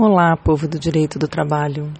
Olá, povo do direito do trabalho.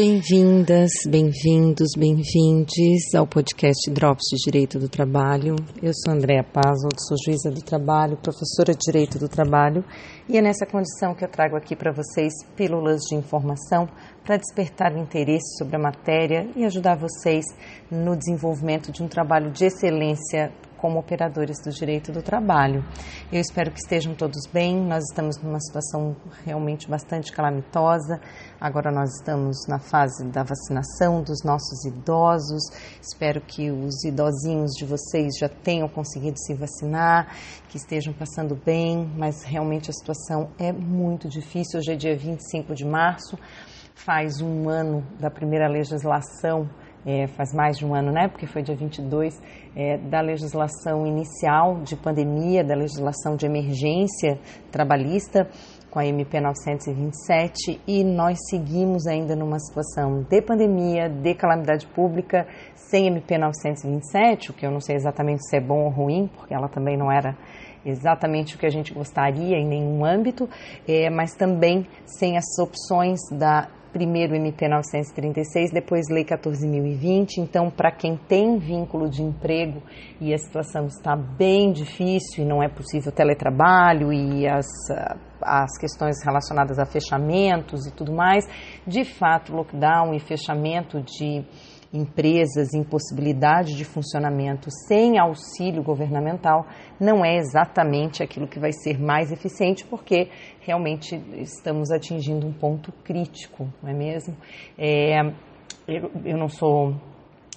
Bem-vindas, bem-vindos, bem-vindes ao podcast Drops de Direito do Trabalho. Eu sou Andréa Pazol, sou juíza do trabalho, professora de Direito do Trabalho, e é nessa condição que eu trago aqui para vocês pílulas de informação para despertar o interesse sobre a matéria e ajudar vocês no desenvolvimento de um trabalho de excelência como operadores do direito do trabalho. Eu espero que estejam todos bem. Nós estamos numa situação realmente bastante calamitosa. Agora nós estamos na fase da vacinação dos nossos idosos. Espero que os idosinhos de vocês já tenham conseguido se vacinar, que estejam passando bem, mas realmente a situação é muito difícil. Hoje é dia 25 de março, faz um ano da primeira legislação é, faz mais de um ano, né? Porque foi dia 22 é, da legislação inicial de pandemia, da legislação de emergência trabalhista com a MP 927 e nós seguimos ainda numa situação de pandemia, de calamidade pública, sem MP 927, o que eu não sei exatamente se é bom ou ruim, porque ela também não era exatamente o que a gente gostaria em nenhum âmbito, é, mas também sem as opções da primeiro MP 936, depois Lei 14.020. Então, para quem tem vínculo de emprego e a situação está bem difícil e não é possível teletrabalho e as, as questões relacionadas a fechamentos e tudo mais, de fato, lockdown e fechamento de empresas, impossibilidade de funcionamento sem auxílio governamental, não é exatamente aquilo que vai ser mais eficiente, porque realmente estamos atingindo um ponto crítico, não é mesmo? É, eu, eu não sou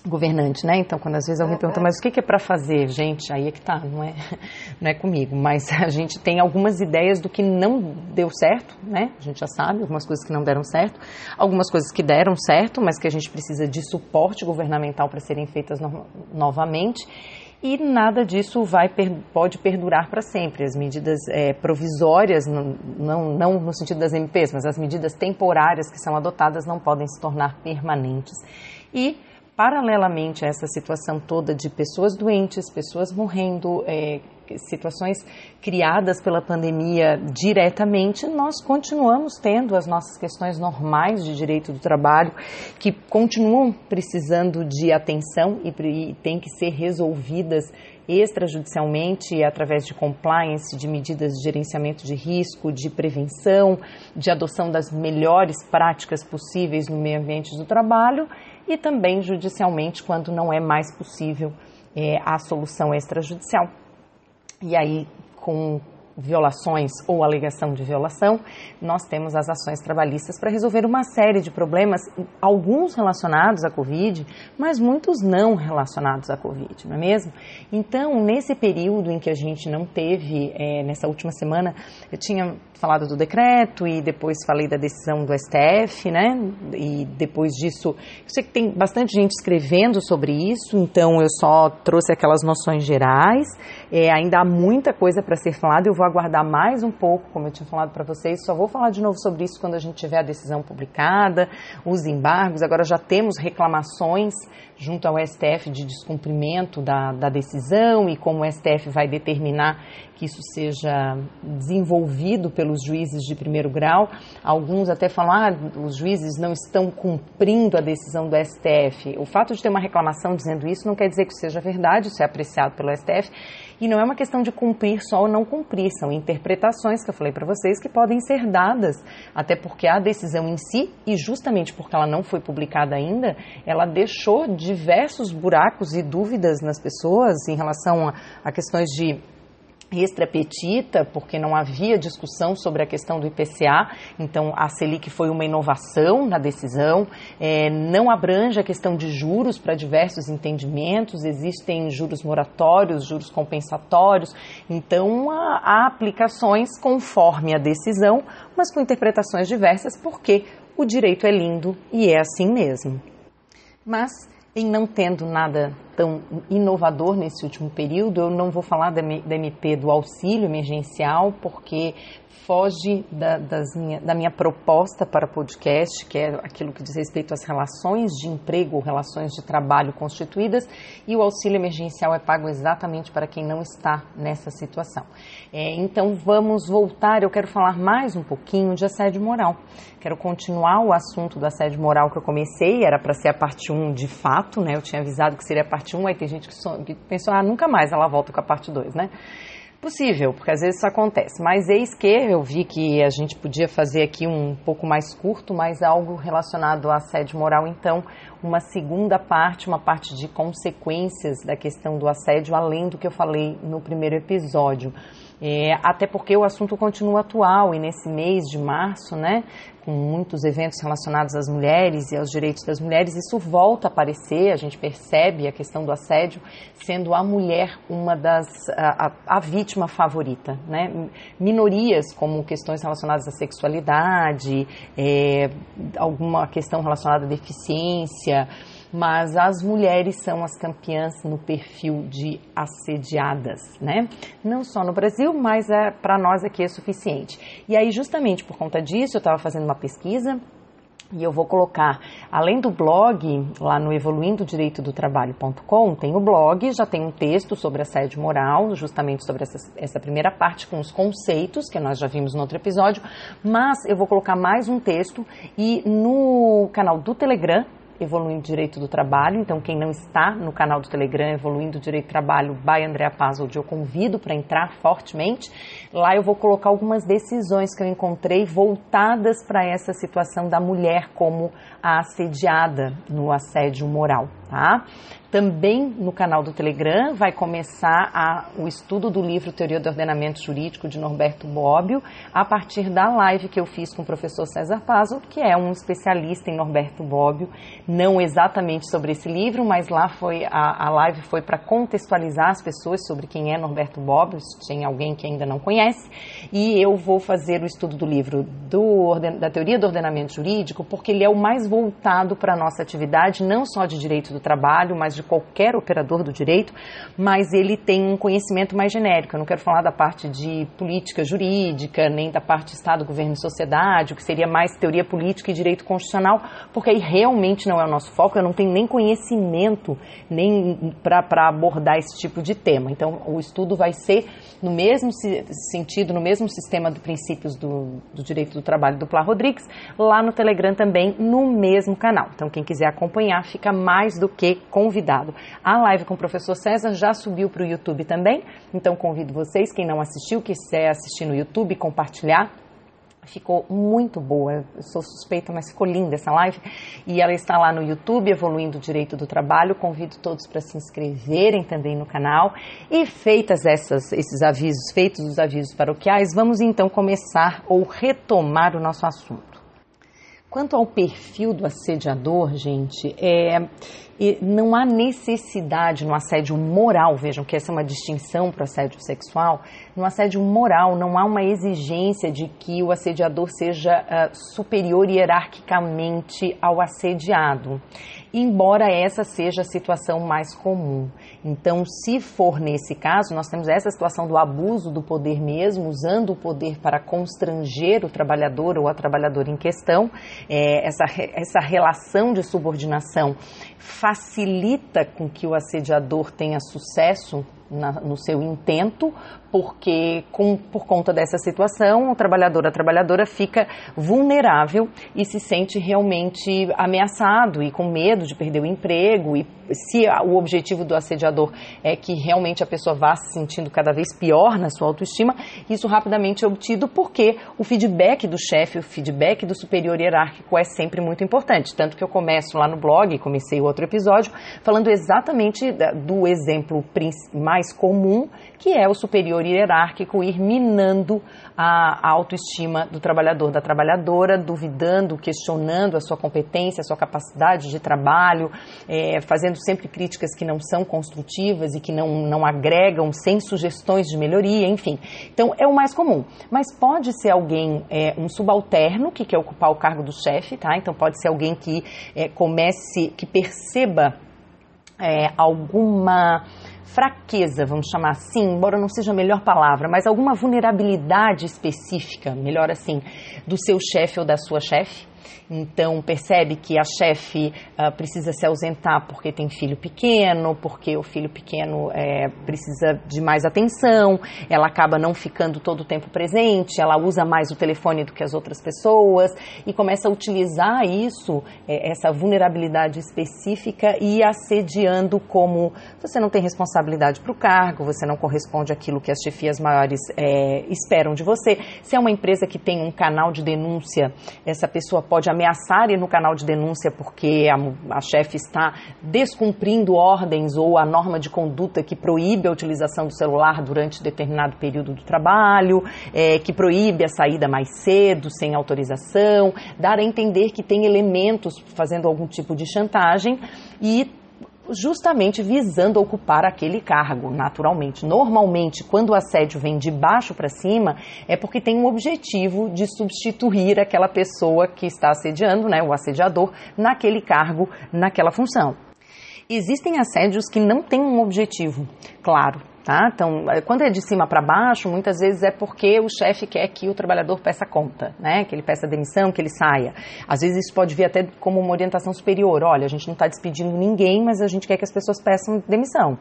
governante, né? Então, quando às vezes alguém pergunta, mas o que é para fazer? Gente, aí é que tá, não é, não é comigo. Mas a gente tem algumas ideias do que não deu certo, né? A gente já sabe, algumas coisas que não deram certo, algumas coisas que deram certo, mas que a gente precisa de suporte governamental para serem feitas no novamente. E nada disso vai pode perdurar para sempre. As medidas é, provisórias, não, não, não no sentido das MPs, mas as medidas temporárias que são adotadas não podem se tornar permanentes. E paralelamente a essa situação toda de pessoas doentes, pessoas morrendo, é, situações criadas pela pandemia diretamente, nós continuamos tendo as nossas questões normais de direito do trabalho que continuam precisando de atenção e, e têm que ser resolvidas extrajudicialmente através de compliance, de medidas de gerenciamento de risco, de prevenção, de adoção das melhores práticas possíveis no meio ambiente do trabalho e também judicialmente quando não é mais possível é, a solução extrajudicial. E aí, com violações ou alegação de violação, nós temos as ações trabalhistas para resolver uma série de problemas, alguns relacionados à Covid, mas muitos não relacionados à Covid, não é mesmo? Então, nesse período em que a gente não teve, é, nessa última semana, eu tinha falado do decreto e depois falei da decisão do STF, né? E depois disso, eu sei que tem bastante gente escrevendo sobre isso, então eu só trouxe aquelas noções gerais. É, ainda há muita coisa para ser falada, eu vou aguardar mais um pouco, como eu tinha falado para vocês, só vou falar de novo sobre isso quando a gente tiver a decisão publicada, os embargos. Agora já temos reclamações junto ao STF de descumprimento da, da decisão e como o STF vai determinar que isso seja desenvolvido pelos juízes de primeiro grau. Alguns até falam, ah, os juízes não estão cumprindo a decisão do STF. O fato de ter uma reclamação dizendo isso não quer dizer que seja verdade, isso é apreciado pelo STF. E não é uma questão de cumprir só ou não cumprir, são interpretações que eu falei para vocês que podem ser dadas, até porque a decisão em si, e justamente porque ela não foi publicada ainda, ela deixou diversos buracos e dúvidas nas pessoas em relação a, a questões de extra petita, porque não havia discussão sobre a questão do IPCA, então a Selic foi uma inovação na decisão, é, não abrange a questão de juros para diversos entendimentos, existem juros moratórios, juros compensatórios, então há, há aplicações conforme a decisão, mas com interpretações diversas, porque o direito é lindo e é assim mesmo. Mas, em não tendo nada tão inovador nesse último período. Eu não vou falar da, da MP do auxílio emergencial, porque foge da, minha, da minha proposta para podcast, que é aquilo que diz respeito às relações de emprego, relações de trabalho constituídas, e o auxílio emergencial é pago exatamente para quem não está nessa situação. É, então vamos voltar, eu quero falar mais um pouquinho de assédio moral. Quero continuar o assunto do assédio moral que eu comecei, era para ser a parte 1 de fato, né? Eu tinha avisado que seria a parte 1, aí tem gente que, so, que pensou, ah, nunca mais ela volta com a parte 2, né? Possível, porque às vezes isso acontece. Mas eis que eu vi que a gente podia fazer aqui um pouco mais curto, mas algo relacionado à assédio moral. Então, uma segunda parte, uma parte de consequências da questão do assédio, além do que eu falei no primeiro episódio. É, até porque o assunto continua atual e nesse mês de março, né, com muitos eventos relacionados às mulheres e aos direitos das mulheres, isso volta a aparecer, a gente percebe a questão do assédio, sendo a mulher uma das, a, a, a vítima favorita, né, minorias como questões relacionadas à sexualidade, é, alguma questão relacionada à deficiência, mas as mulheres são as campeãs no perfil de assediadas, né? Não só no Brasil, mas é, para nós aqui é suficiente. E aí, justamente por conta disso, eu estava fazendo uma pesquisa e eu vou colocar, além do blog, lá no evoluindodireitodotrabalho.com, tem o blog, já tem um texto sobre assédio moral, justamente sobre essa, essa, primeira parte, com os conceitos, que nós já vimos no outro episódio, mas eu vou colocar mais um texto e no canal do Telegram, Evoluindo Direito do Trabalho. Então, quem não está no canal do Telegram Evoluindo Direito do Trabalho, by Andrea Pazold, eu convido para entrar fortemente. Lá eu vou colocar algumas decisões que eu encontrei voltadas para essa situação da mulher como a assediada no assédio moral, tá? Também no canal do Telegram vai começar a, o estudo do livro Teoria do Ordenamento Jurídico de Norberto Bobbio, a partir da live que eu fiz com o professor César Pazo, que é um especialista em Norberto Bobbio, não exatamente sobre esse livro, mas lá foi a, a live foi para contextualizar as pessoas sobre quem é Norberto Bobbio, se tem alguém que ainda não conhece, e eu vou fazer o estudo do livro do, da Teoria do Ordenamento Jurídico, porque ele é o mais voltado para a nossa atividade, não só de direito do trabalho, mas de de qualquer operador do direito, mas ele tem um conhecimento mais genérico. Eu não quero falar da parte de política jurídica, nem da parte Estado, governo e sociedade, o que seria mais teoria política e direito constitucional, porque aí realmente não é o nosso foco, eu não tenho nem conhecimento nem para abordar esse tipo de tema. Então, o estudo vai ser no mesmo sentido, no mesmo sistema de princípios do, do direito do trabalho do Plá Rodrigues, lá no Telegram também, no mesmo canal. Então, quem quiser acompanhar, fica mais do que convidado convidado. A live com o professor César já subiu para o YouTube também, então convido vocês, quem não assistiu, quiser assistir no YouTube, compartilhar. Ficou muito boa, eu sou suspeita, mas ficou linda essa live. E ela está lá no YouTube, Evoluindo o Direito do Trabalho. Convido todos para se inscreverem também no canal. E feitas essas, esses avisos, feitos os avisos paroquiais, vamos então começar ou retomar o nosso assunto. Quanto ao perfil do assediador, gente, é, não há necessidade no assédio moral, vejam que essa é uma distinção para o assédio sexual, no assédio moral não há uma exigência de que o assediador seja uh, superior hierarquicamente ao assediado embora essa seja a situação mais comum. Então, se for nesse caso, nós temos essa situação do abuso do poder mesmo, usando o poder para constranger o trabalhador ou a trabalhadora em questão, é, essa, essa relação de subordinação facilita com que o assediador tenha sucesso na, no seu intento, porque com, por conta dessa situação, o trabalhador, a trabalhadora fica vulnerável e se sente realmente ameaçado e com medo de perder o emprego. E se o objetivo do assediador é que realmente a pessoa vá se sentindo cada vez pior na sua autoestima, isso rapidamente é obtido porque o feedback do chefe, o feedback do superior hierárquico é sempre muito importante. Tanto que eu começo lá no blog, comecei outro episódio, falando exatamente do exemplo mais mais comum, que é o superior hierárquico ir minando a, autoestima do trabalhador, da trabalhadora, duvidando, questionando a sua competência, a sua capacidade de trabalho, é, fazendo sempre críticas que não são construtivas e que não, não agregam, sem sugestões de melhoria, enfim. Então, é o mais comum. Mas pode ser alguém, é, um subalterno, que quer ocupar o cargo do chefe, tá? Então, pode ser alguém que é, comece, que perceba é, alguma fraqueza, vamos chamar assim, embora não seja a melhor palavra, mas alguma vulnerabilidade específica, melhor assim, do seu chefe ou da sua chefe. Então, percebe que a chefe uh, precisa se ausentar porque tem filho pequeno, porque o filho pequeno é, precisa de mais atenção, ela acaba não ficando todo o tempo presente, ela usa mais o telefone do que as outras pessoas e começa a utilizar isso, é, essa vulnerabilidade específica e assediando como você não tem responsabilidade para o cargo, você não corresponde àquilo que as chefias maiores é, esperam de você. Se é uma empresa que tem um canal de denúncia, essa pessoa pode ameaçar ir no canal de denúncia porque a, a chefe está descumprindo ordens ou a norma de conduta que proíbe a utilização do celular durante determinado período do trabalho, é, que proíbe a saída mais cedo, sem autorização, dar a entender que tem elementos fazendo algum tipo de chantagem e justamente visando ocupar aquele cargo, naturalmente. Normalmente, quando o assédio vem de baixo para cima, é porque tem um objetivo de substituir aquela pessoa que está assediando, né, o assediador, naquele cargo, naquela função. Existem assédios que não têm um objetivo claro, Tá? Então, é, quando é de cima para baixo, muitas vezes é porque o chefe quer que o trabalhador peça conta, né? que ele peça demissão, que ele saia. Às vezes isso pode vir até como uma orientação superior. Olha, a gente não está despedindo ninguém, mas a gente quer que as pessoas peçam demissão.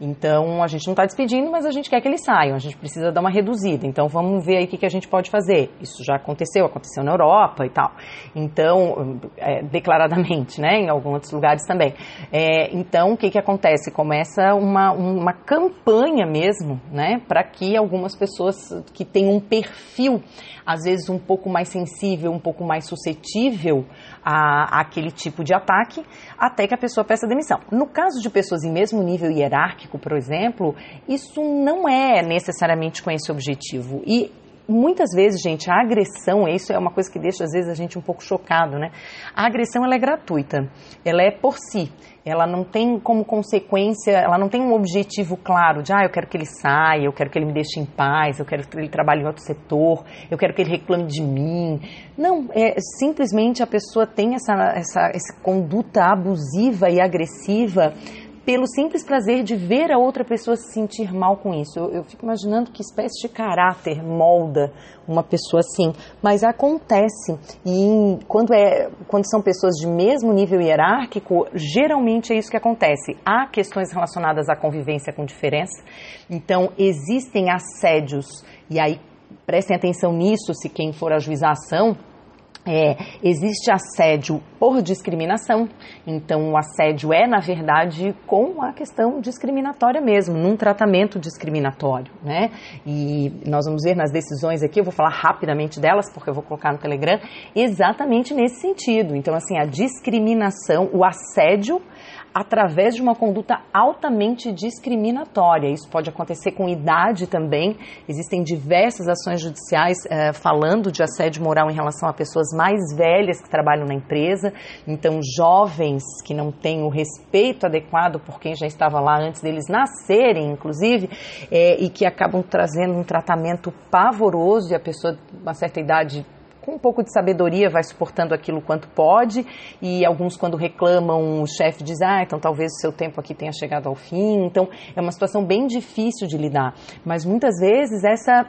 Então, a gente não está despedindo, mas a gente quer que eles saiam. A gente precisa dar uma reduzida. Então, vamos ver aí o que, que a gente pode fazer. Isso já aconteceu, aconteceu na Europa e tal. Então, é, declaradamente, né? em alguns outros lugares também. É, então, o que, que acontece? Começa uma, uma campanha campanha mesmo, né, para que algumas pessoas que têm um perfil, às vezes um pouco mais sensível, um pouco mais suscetível a, aquele tipo de ataque, até que a pessoa peça demissão. No caso de pessoas em mesmo nível hierárquico, por exemplo, isso não é necessariamente com esse objetivo. E muitas vezes, gente, a agressão, isso é uma coisa que deixa às vezes a gente um pouco chocado, né? A agressão ela é gratuita, ela é por si ela não tem como consequência, ela não tem um objetivo claro de, ah, eu quero que ele saia, eu quero que ele me deixe em paz, eu quero que ele trabalhe em outro setor, eu quero que ele reclame de mim. Não, é simplesmente a pessoa tem essa, essa, essa conduta abusiva e agressiva pelo simples prazer de ver a outra pessoa se sentir mal com isso. Eu, eu, fico imaginando que espécie de caráter molda uma pessoa assim, mas acontece e quando, é, quando são pessoas de mesmo nível hierárquico, geralmente é isso que acontece. Há questões relacionadas à convivência com diferença, então existem assédios e aí prestem atenção nisso se quem for ajuizar a ação é, existe assédio por discriminação, então o assédio é, na verdade, com a questão discriminatória mesmo, num tratamento discriminatório, né? E nós vamos ver nas decisões aqui, eu vou falar rapidamente delas, porque eu vou colocar no Telegram, exatamente nesse sentido. Então, assim, a discriminação, o assédio através de uma conduta altamente discriminatória. Isso pode acontecer com idade também. Existem diversas ações judiciais eh, falando de assédio moral em relação a pessoas mais velhas que trabalham na empresa. Então, jovens que não têm o respeito adequado por quem já estava lá antes deles nascerem, inclusive, eh, e que acabam trazendo um tratamento pavoroso e a pessoa, uma certa idade, com um pouco de sabedoria vai suportando aquilo quanto pode e alguns quando reclamam o chefe diz ah então talvez o seu tempo aqui tenha chegado ao fim. Então é uma situação bem difícil de lidar. Mas muitas vezes essa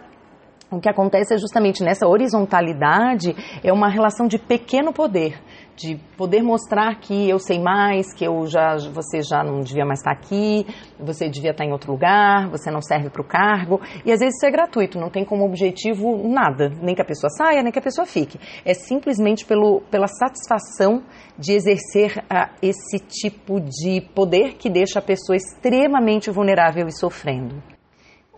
o que acontece é justamente nessa horizontalidade é uma relação de pequeno poder de poder mostrar que eu sei mais, que eu já, você já não devia mais estar aqui, você devia estar em outro lugar, você não serve para o cargo. E às vezes isso é gratuito, não tem como objetivo nada, nem que a pessoa saia, nem que a pessoa fique. É simplesmente pelo, pela satisfação de exercer uh, esse tipo de poder que deixa a pessoa extremamente vulnerável e sofrendo.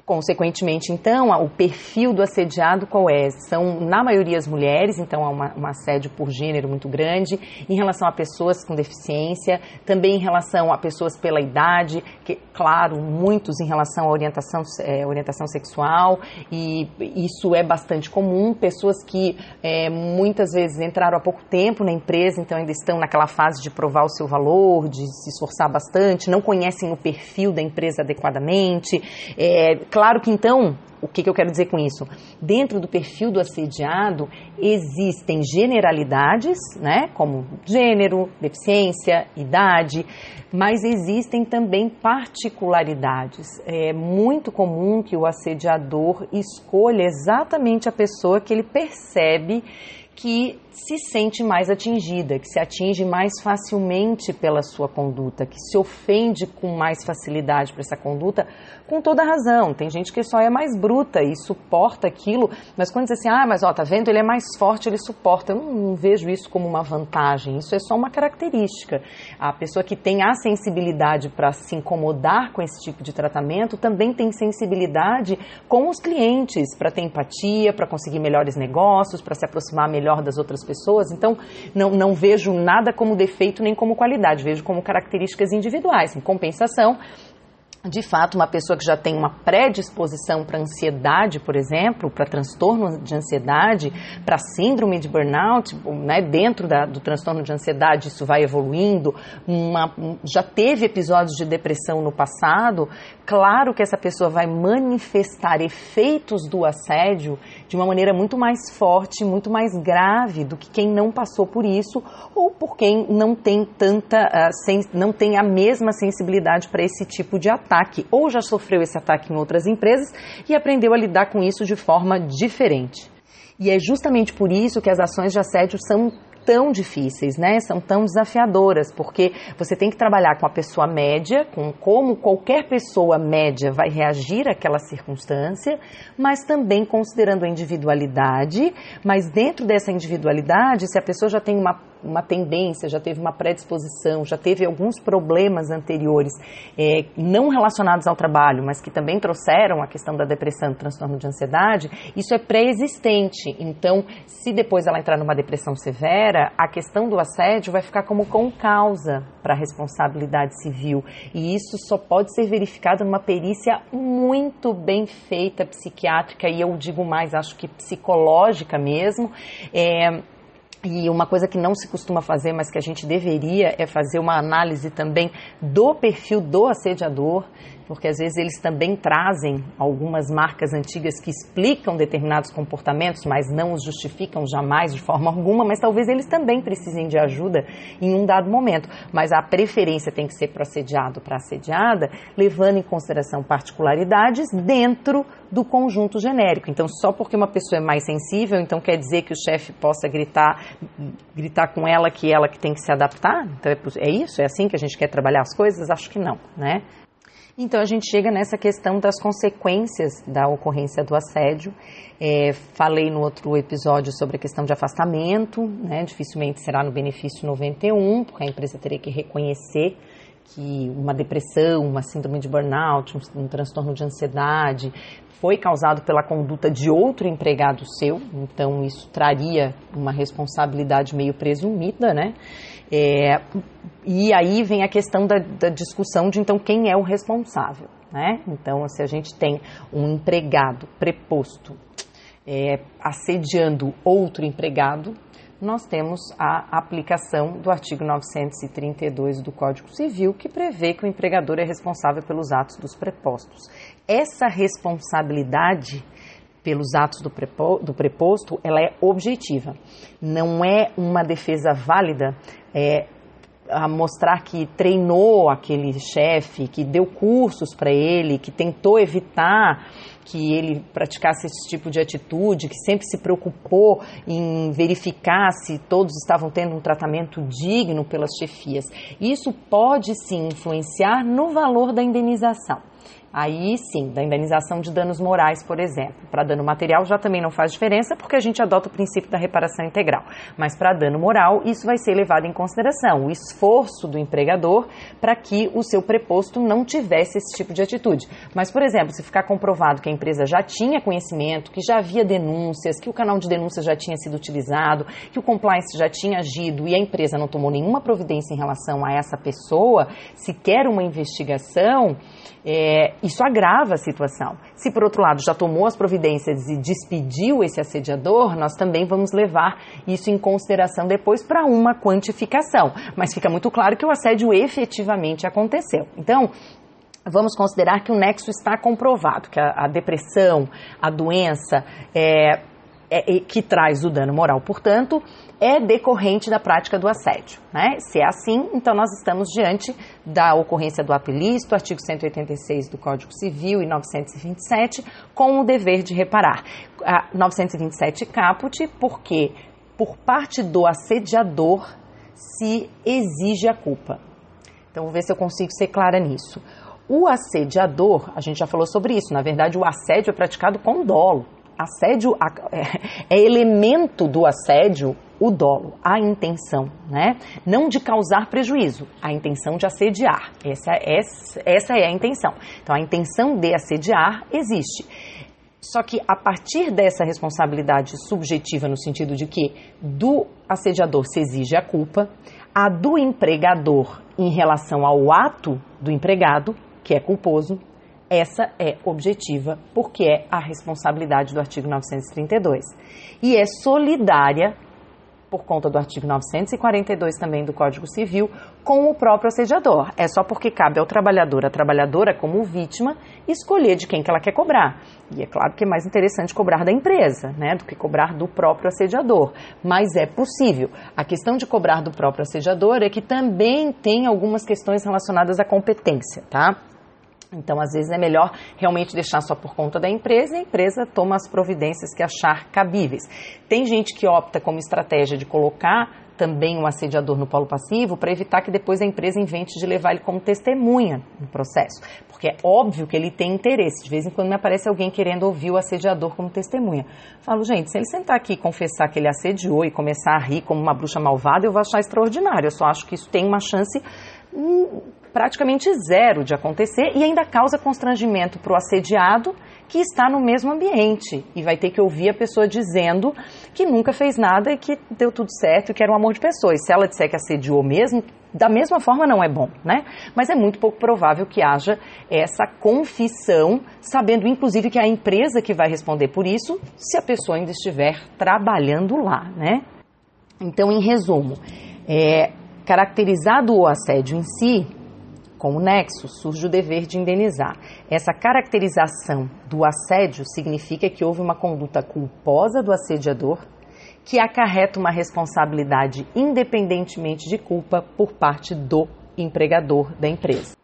Consequentemente, então, o perfil do assediado qual é? São, na maioria, as mulheres, então há uma, um assédio por gênero muito grande, em relação a pessoas com deficiência, também em relação a pessoas pela idade, que, claro, muitos em relação à orientação, é, orientação sexual, e isso é bastante comum. Pessoas que é, muitas vezes entraram há pouco tempo na empresa, então ainda estão naquela fase de provar o seu valor, de se esforçar bastante, não conhecem o perfil da empresa adequadamente. É, claro que então o que, que, eu quero dizer com isso? Dentro do perfil do assediado existem generalidades, né, como gênero, deficiência, idade, mas existem também particularidades. É muito comum que o assediador escolha exatamente a pessoa que ele percebe que se sente mais atingida, que se atinge mais facilmente pela sua conduta, que se ofende com mais facilidade por essa conduta, com toda razão. Tem gente que só é mais bruta e suporta aquilo, mas quando diz assim, ah, mas ó, tá vendo, ele é mais forte, ele suporta. Eu não, não vejo isso como uma vantagem, isso é só uma característica. A pessoa que tem a sensibilidade para se incomodar com esse tipo de tratamento também tem sensibilidade com os clientes, para ter empatia, para conseguir melhores negócios, para se aproximar melhor das outras pessoas. Então, não, não vejo nada como defeito nem como qualidade, vejo como características individuais. Em compensação, de fato, uma pessoa que já tem uma predisposição para ansiedade, por exemplo, para transtorno de ansiedade, para síndrome de burnout, né, dentro da, do transtorno de ansiedade, isso vai evoluindo, uma, já teve episódios de depressão no passado, claro que essa pessoa vai manifestar efeitos do assédio de uma maneira muito mais forte, muito mais grave do que quem não passou por isso ou por quem não tem tanta, uh, não tem a mesma sensibilidade para esse tipo de ataque ataque ou já sofreu esse ataque em outras empresas e aprendeu a lidar com isso de forma diferente. E é justamente por isso que as ações de assédio são tão difíceis, né? São tão desafiadoras, porque você tem que trabalhar com a pessoa média, com como qualquer pessoa média vai reagir àquela circunstância, mas também considerando a individualidade, mas dentro dessa individualidade, se a pessoa já tem uma uma tendência, já teve uma predisposição, já teve alguns problemas anteriores é, não relacionados ao trabalho, mas que também trouxeram a questão da depressão, transtorno de ansiedade, isso é pré-existente. Então, se depois ela entrar numa depressão severa, a questão do assédio vai ficar como com causa para a responsabilidade civil. E isso só pode ser verificado numa perícia muito bem feita psiquiátrica, e eu digo mais, acho que psicológica mesmo. É, e uma coisa que não se costuma fazer, mas que a gente deveria, é fazer uma análise também do perfil do assediador, porque às vezes eles também trazem algumas marcas antigas que explicam determinados comportamentos, mas não os justificam jamais de forma alguma, mas talvez eles também precisem de ajuda em um dado momento. Mas a preferência tem que ser para assediado, para assediada, levando em consideração particularidades dentro do conjunto genérico. Então, só porque uma pessoa é mais sensível, então quer dizer que o chefe possa gritar, gritar com ela que ela que tem que se adaptar? Então, é, é isso? É assim que a gente quer trabalhar as coisas? Acho que não, né? Então a gente chega nessa questão das consequências da ocorrência do assédio. É, falei no outro episódio sobre a questão de afastamento, né? dificilmente será no benefício 91, porque a empresa teria que reconhecer que uma depressão, uma síndrome de burnout, um, um transtorno de ansiedade foi causado pela conduta de outro empregado seu, então isso traria uma responsabilidade meio presumida, né? É, e aí vem a questão da, da discussão de então quem é o responsável, né? Então, se a gente tem um empregado preposto é, assediando outro empregado, nós temos a aplicação do artigo 932 do Código Civil, que prevê que o empregador é responsável pelos atos dos prepostos. Essa responsabilidade pelos atos do, prepo, do preposto, ela é objetiva. Não é uma defesa válida é, a mostrar que treinou aquele chefe, que deu cursos para ele, que tentou evitar que ele praticasse esse tipo de atitude, que sempre se preocupou em verificar se todos estavam tendo um tratamento digno pelas chefias. Isso pode sim influenciar no valor da indenização. Aí sim, da indenização de danos morais, por exemplo. Para dano material já também não faz diferença, porque a gente adota o princípio da reparação integral. Mas para dano moral, isso vai ser levado em consideração, o esforço do empregador para que o seu preposto não tivesse esse tipo de atitude. Mas, por exemplo, se ficar comprovado que a empresa já tinha conhecimento, que já havia denúncias, que o canal de denúncia já tinha sido utilizado, que o compliance já tinha agido e a empresa não tomou nenhuma providência em relação a essa pessoa, se quer uma investigação, é, isso agrava a situação. Se, por outro lado, já tomou as providências e despediu esse assediador, nós também vamos levar isso em consideração depois para uma quantificação. Mas fica muito claro que o assédio efetivamente aconteceu. Então, vamos considerar que o nexo está comprovado, que a, a depressão, a doença é, é, que traz o dano moral, portanto, é decorrente da prática do assédio. Né? Se é assim, então nós estamos diante da ocorrência do ilícito, artigo 186 do Código Civil e 927, com o dever de reparar. A 927 caput, porque por parte do assediador se exige a culpa. Então, vou ver se eu consigo ser clara nisso. O assediador, a gente já falou sobre isso, na verdade, o assédio é praticado com dolo. Assédio é, é elemento do assédio o dolo, a intenção, né? Não de causar prejuízo, a intenção de assediar. Essa, essa, essa é a intenção. Então, a intenção de assediar existe. Só que a partir dessa responsabilidade subjetiva, no sentido de que do assediador se exige a culpa, a do empregador em relação ao ato do empregado, que é culposo, essa é objetiva, porque é a responsabilidade do artigo 932. E é solidária por conta do artigo 942 também do Código Civil, com o próprio assediador. É só porque cabe ao trabalhador, a trabalhadora como vítima, escolher de quem que ela quer cobrar. E é claro que é mais interessante cobrar da empresa, né, do que cobrar do próprio assediador. Mas é possível. A questão de cobrar do próprio assediador é que também tem algumas questões relacionadas à competência, tá? Então, às vezes, é melhor realmente deixar só por conta da empresa e a empresa toma as providências que achar cabíveis. Tem gente que opta como estratégia de colocar também um assediador no polo passivo para evitar que depois a empresa invente de levar ele como testemunha no processo. Porque é óbvio que ele tem interesse. De vez em quando me aparece alguém querendo ouvir o assediador como testemunha. Falo, gente, se ele sentar aqui e confessar que ele assediou e começar a rir como uma bruxa malvada, eu vou achar extraordinário. Eu só acho que isso tem uma chance hum, praticamente zero de acontecer e ainda causa constrangimento para o assediado que está no mesmo ambiente e vai ter que ouvir a pessoa dizendo que nunca fez nada e que deu tudo certo e que era um amor de pessoa. E se ela disser que assediou mesmo, da mesma forma não é bom, né? Mas é muito pouco provável que haja essa confissão, sabendo inclusive que é a empresa que vai responder por isso, se a pessoa ainda estiver trabalhando lá, né? Então, em resumo, é, caracterizado o assédio em si, como nexo, surge o dever de indenizar. Essa caracterização do assédio significa que houve uma conduta culposa do assediador que acarreta uma responsabilidade independentemente de culpa por parte do empregador da empresa.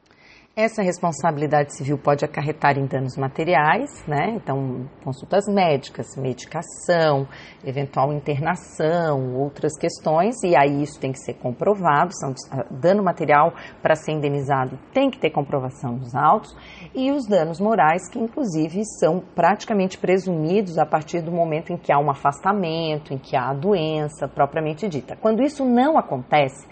Essa responsabilidade civil pode acarretar em danos materiais, né? Então, consultas médicas, medicação, eventual internação, outras questões, e aí isso tem que ser comprovado. São, dano material para ser indenizado tem que ter comprovação nos autos, e os danos morais, que inclusive são praticamente presumidos a partir do momento em que há um afastamento, em que há a doença propriamente dita. Quando isso não acontece,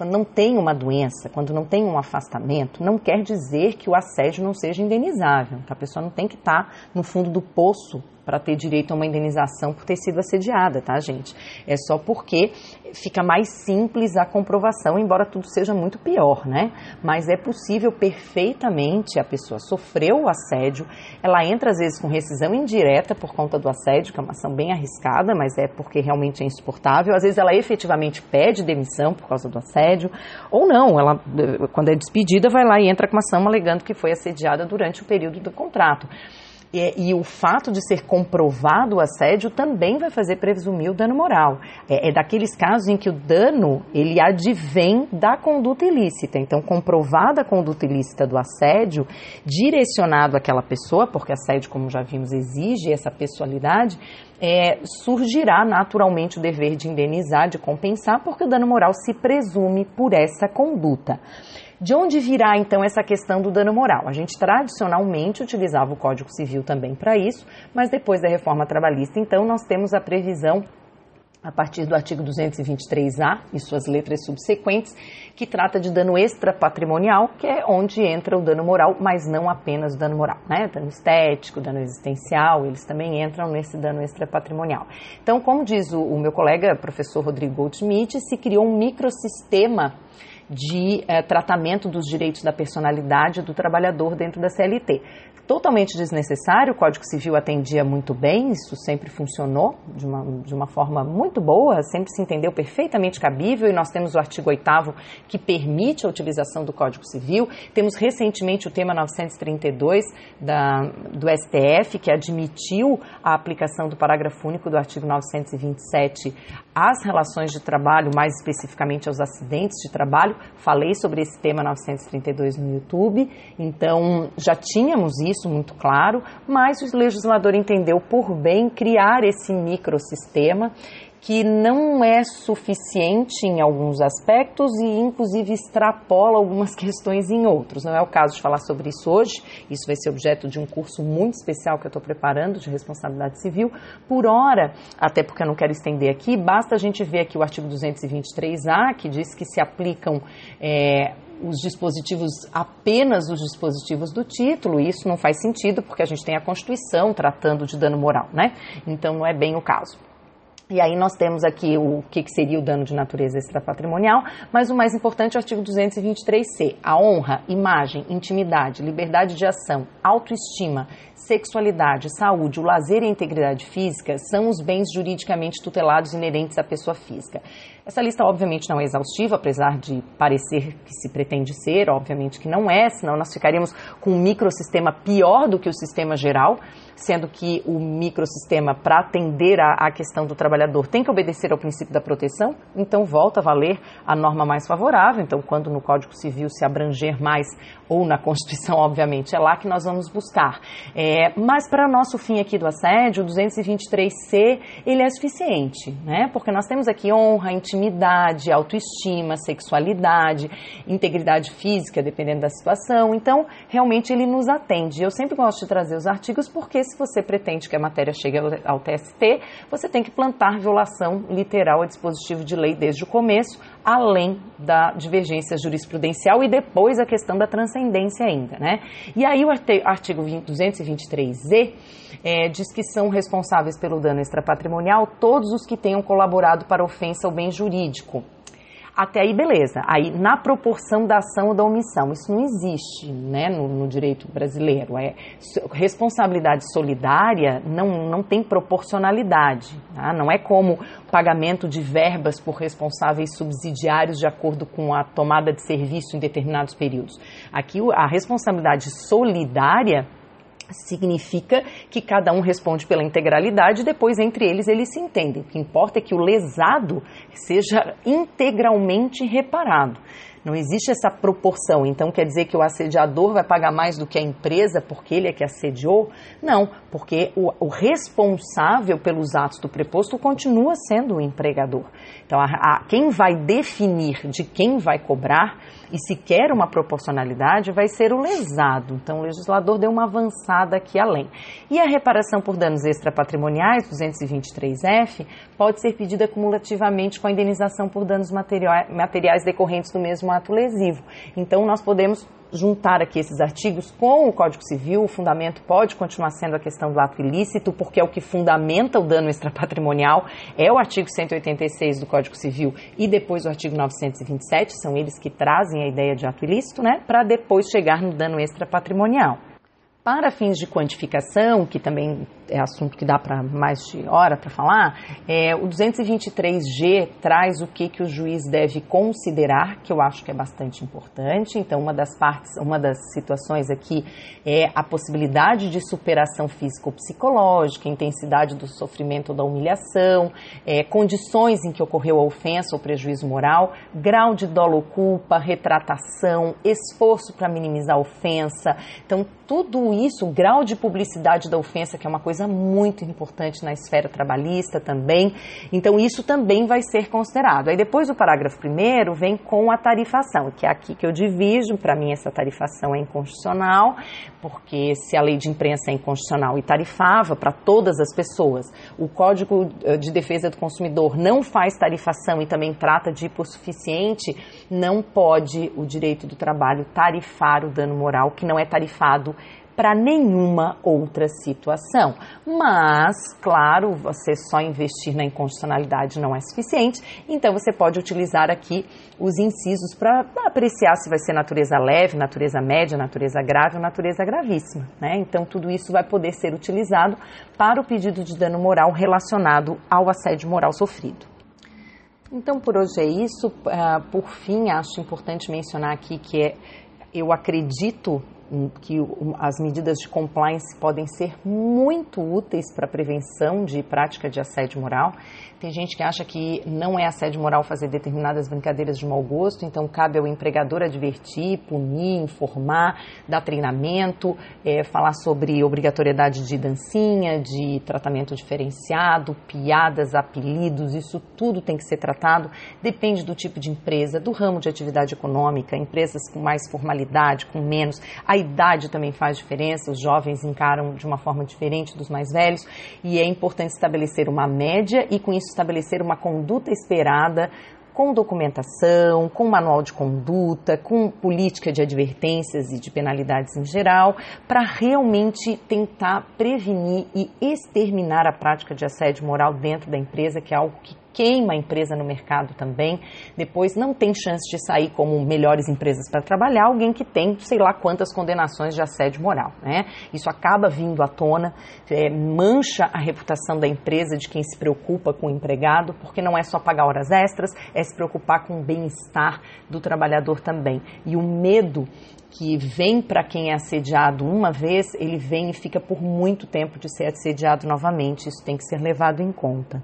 quando não tem uma doença, quando não tem um afastamento, não quer dizer que o assédio não seja indenizável. Que a pessoa não tem que estar no fundo do poço para ter direito a uma indenização por ter sido assediada, tá, gente? É só porque fica mais simples a comprovação, embora tudo seja muito pior, né? Mas é possível perfeitamente a pessoa sofreu o assédio, ela entra às vezes com rescisão indireta por conta do assédio, que é uma ação bem arriscada, mas é porque realmente é insuportável. Às vezes ela efetivamente pede demissão por causa do assédio, ou não, ela quando é despedida vai lá e entra com uma ação alegando que foi assediada durante o período do contrato. E, e, o fato de ser comprovado o assédio também vai fazer presumir o dano moral. É, é, daqueles casos em que o dano ele advém da conduta ilícita. Então, comprovada a conduta ilícita do assédio, direcionado àquela pessoa, porque assédio, como já vimos, exige essa pessoalidade, é, surgirá naturalmente o dever de indenizar, de compensar, porque o dano moral se presume por essa conduta. De onde virá então essa questão do dano moral? A gente tradicionalmente utilizava o Código Civil também para isso, mas depois da reforma trabalhista, então, nós temos a previsão a partir do artigo 223A e suas letras subsequentes, que trata de dano extrapatrimonial, que é onde entra o dano moral, mas não apenas o dano moral, né? Dano estético, dano existencial, eles também entram nesse dano extrapatrimonial. Então, como diz o, o meu colega, professor Rodrigo Goldschmidt, se criou um microsistema de é, tratamento dos direitos da personalidade do trabalhador dentro da CLT, totalmente desnecessário, o Código Civil atendia muito bem, isso sempre funcionou de uma, de uma forma muito boa, sempre se entendeu perfeitamente cabível e nós temos o artigo 8 que permite a utilização do Código Civil. Temos recentemente o tema 932 da, do STF, que admitiu a aplicação do parágrafo único do artigo 927 às relações de trabalho, mais especificamente aos acidentes de trabalho. Falei sobre esse tema 932 no YouTube, então já tínhamos isso muito claro, mas o legislador entendeu por bem criar esse microsistema que não é suficiente em alguns aspectos e, inclusive, extrapola algumas questões em outros. Não é o caso de falar sobre isso hoje, isso vai ser objeto de um curso muito especial que eu estou preparando de responsabilidade civil. Por hora, até porque eu não quero estender aqui, basta a gente ver aqui o artigo 223A, que diz que se aplicam. É, os dispositivos, apenas os dispositivos do título, e isso não faz sentido porque a gente tem a Constituição tratando de dano moral, né? Então não é bem o caso. E aí nós temos aqui o que, seria o dano de natureza extrapatrimonial, mas o mais importante é o artigo 223c. A honra, imagem, intimidade, liberdade de ação, autoestima, sexualidade, saúde, o lazer e a integridade física são os bens juridicamente tutelados inerentes à pessoa física. Essa lista, obviamente, não é exaustiva, apesar de parecer que se pretende ser, obviamente que não é, senão nós ficaríamos com um microsistema pior do que o sistema geral sendo que o microsistema, para atender à questão do trabalhador, tem que obedecer ao princípio da proteção, então volta a valer a norma mais favorável. Então, quando no Código Civil se abranger mais, ou na Constituição, obviamente, é lá que nós vamos buscar. É, mas para nosso fim aqui do assédio, o 223C, ele é suficiente, né? Porque nós temos aqui honra, intimidade, autoestima, sexualidade, integridade física, dependendo da situação. Então, realmente ele nos atende. Eu sempre gosto de trazer os artigos porque se você pretende que a matéria chegue ao TST, você tem que plantar violação literal a dispositivo de lei desde o começo, além da divergência jurisprudencial e depois a questão da transcendência ainda, né? E aí o artigo 223Z é, diz que são responsáveis pelo dano extrapatrimonial todos os que tenham colaborado para ofensa ao bem jurídico até aí, beleza. Aí, na proporção da ação ou da omissão, isso não existe né, no, no direito brasileiro. É, responsabilidade solidária não, não tem proporcionalidade. Tá? Não é como pagamento de verbas por responsáveis subsidiários de acordo com a tomada de serviço em determinados períodos. Aqui, a responsabilidade solidária significa que cada um responde pela integralidade e depois entre eles eles se entendem. O que importa é que o lesado seja integralmente reparado. Não existe essa proporção. Então quer dizer que o assediador vai pagar mais do que a empresa porque ele é que assediou? Não, porque o, o responsável pelos atos do preposto continua sendo o empregador. Então a, a, quem vai definir de quem vai cobrar e se quer uma proporcionalidade vai ser o lesado. Então o legislador deu uma avançada aqui além. E a reparação por danos extrapatrimoniais, 223F, pode ser pedida cumulativamente com a indenização por danos materiais decorrentes do mesmo ato lesivo. Então nós podemos juntar aqui esses artigos com o Código Civil, o fundamento pode continuar sendo a questão do ato ilícito, porque é o que fundamenta o dano extrapatrimonial, é o artigo 186 do Código Civil e depois o artigo 927, são eles que trazem a ideia de ato ilícito, né, para depois chegar no dano extrapatrimonial. Para fins de quantificação, que também é assunto que dá para mais de hora para falar, é, o 223G traz o que, que o juiz deve considerar, que eu acho que é bastante importante. Então, uma das partes, uma das situações aqui é a possibilidade de superação físico-psicológica, intensidade do sofrimento ou da humilhação, é, condições em que ocorreu a ofensa ou prejuízo moral, grau de dolo ou culpa, retratação, esforço para minimizar a ofensa. Então, tudo isso, o grau de publicidade da ofensa, que é uma coisa muito importante na esfera trabalhista também. Então, isso também vai ser considerado. Aí, depois do parágrafo primeiro, vem com a tarifação, que é aqui que eu divido. Para mim, essa tarifação é inconstitucional, porque se a lei de imprensa é inconstitucional e tarifava para todas as pessoas, o Código eh, de Defesa do Consumidor não faz tarifação e também trata de hipossuficiente, não pode o direito do trabalho tarifar o dano moral que não é tarifado para nenhuma outra situação. Mas, claro, você só investir na incondicionalidade não é suficiente, então você pode utilizar aqui os incisos para apreciar se vai ser natureza leve, natureza média, natureza grave ou natureza gravíssima. Né? Então, tudo isso vai poder ser utilizado para o pedido de dano moral relacionado ao assédio moral sofrido. Então, por hoje é isso. Uh, por fim, acho importante mencionar aqui que é, eu acredito que as medidas de compliance podem ser muito úteis para a prevenção de prática de assédio moral. Tem gente que acha que não é assédio moral fazer determinadas brincadeiras de mau gosto, então cabe ao empregador advertir, punir, informar, dar treinamento, é, falar sobre obrigatoriedade de dancinha, de tratamento diferenciado, piadas, apelidos, isso tudo tem que ser tratado. Depende do tipo de empresa, do ramo de atividade econômica, empresas com mais formalidade, com menos. A idade também faz diferença, os jovens encaram de uma forma diferente dos mais velhos e é importante estabelecer uma média e com isso estabelecer uma conduta esperada com documentação, com manual de conduta, com política de advertências e de penalidades em geral, para realmente tentar prevenir e exterminar a prática de assédio moral dentro da empresa, que é algo que queima a empresa no mercado também. Depois não tem chance de sair como melhores empresas para trabalhar alguém que tem sei lá quantas condenações de assédio moral. Né? Isso acaba vindo à tona, é, mancha a reputação da empresa de quem se preocupa com o empregado, porque não é só pagar horas extras, é se preocupar com o bem-estar do trabalhador também. E o medo que vem para quem é assediado uma vez, ele vem e fica por muito tempo de ser assediado novamente. Isso tem que ser levado em conta.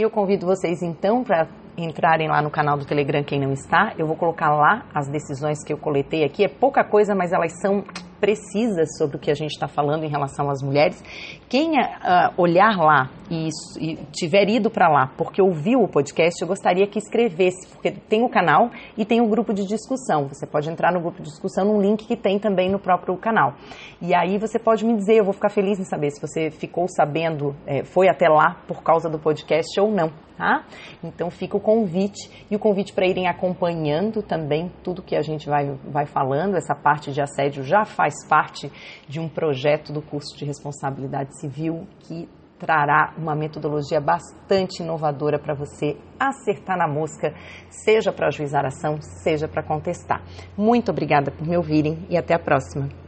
Eu convido vocês então para entrarem lá no canal do Telegram quem não está. Eu vou colocar lá as decisões que eu coletei aqui. É pouca coisa, mas elas são precisas sobre o que a gente está falando em relação às mulheres. Quem uh, olhar lá e, e tiver ido para lá porque ouviu o podcast, eu gostaria que escrevesse, porque tem o canal e tem o grupo de discussão. Você pode entrar no grupo de discussão num link que tem também no próprio canal. E aí você pode me dizer, eu vou ficar feliz em saber se você ficou sabendo, é, foi até lá por causa do podcast ou não tá? Então fica o convite e o convite para irem acompanhando também tudo que a gente vai, vai falando. Essa parte de assédio já faz parte de um projeto do curso de responsabilidade civil que trará uma metodologia bastante inovadora para você acertar na mosca, seja para ajuizar a ação, seja para contestar. Muito obrigada por me ouvirem e até a próxima.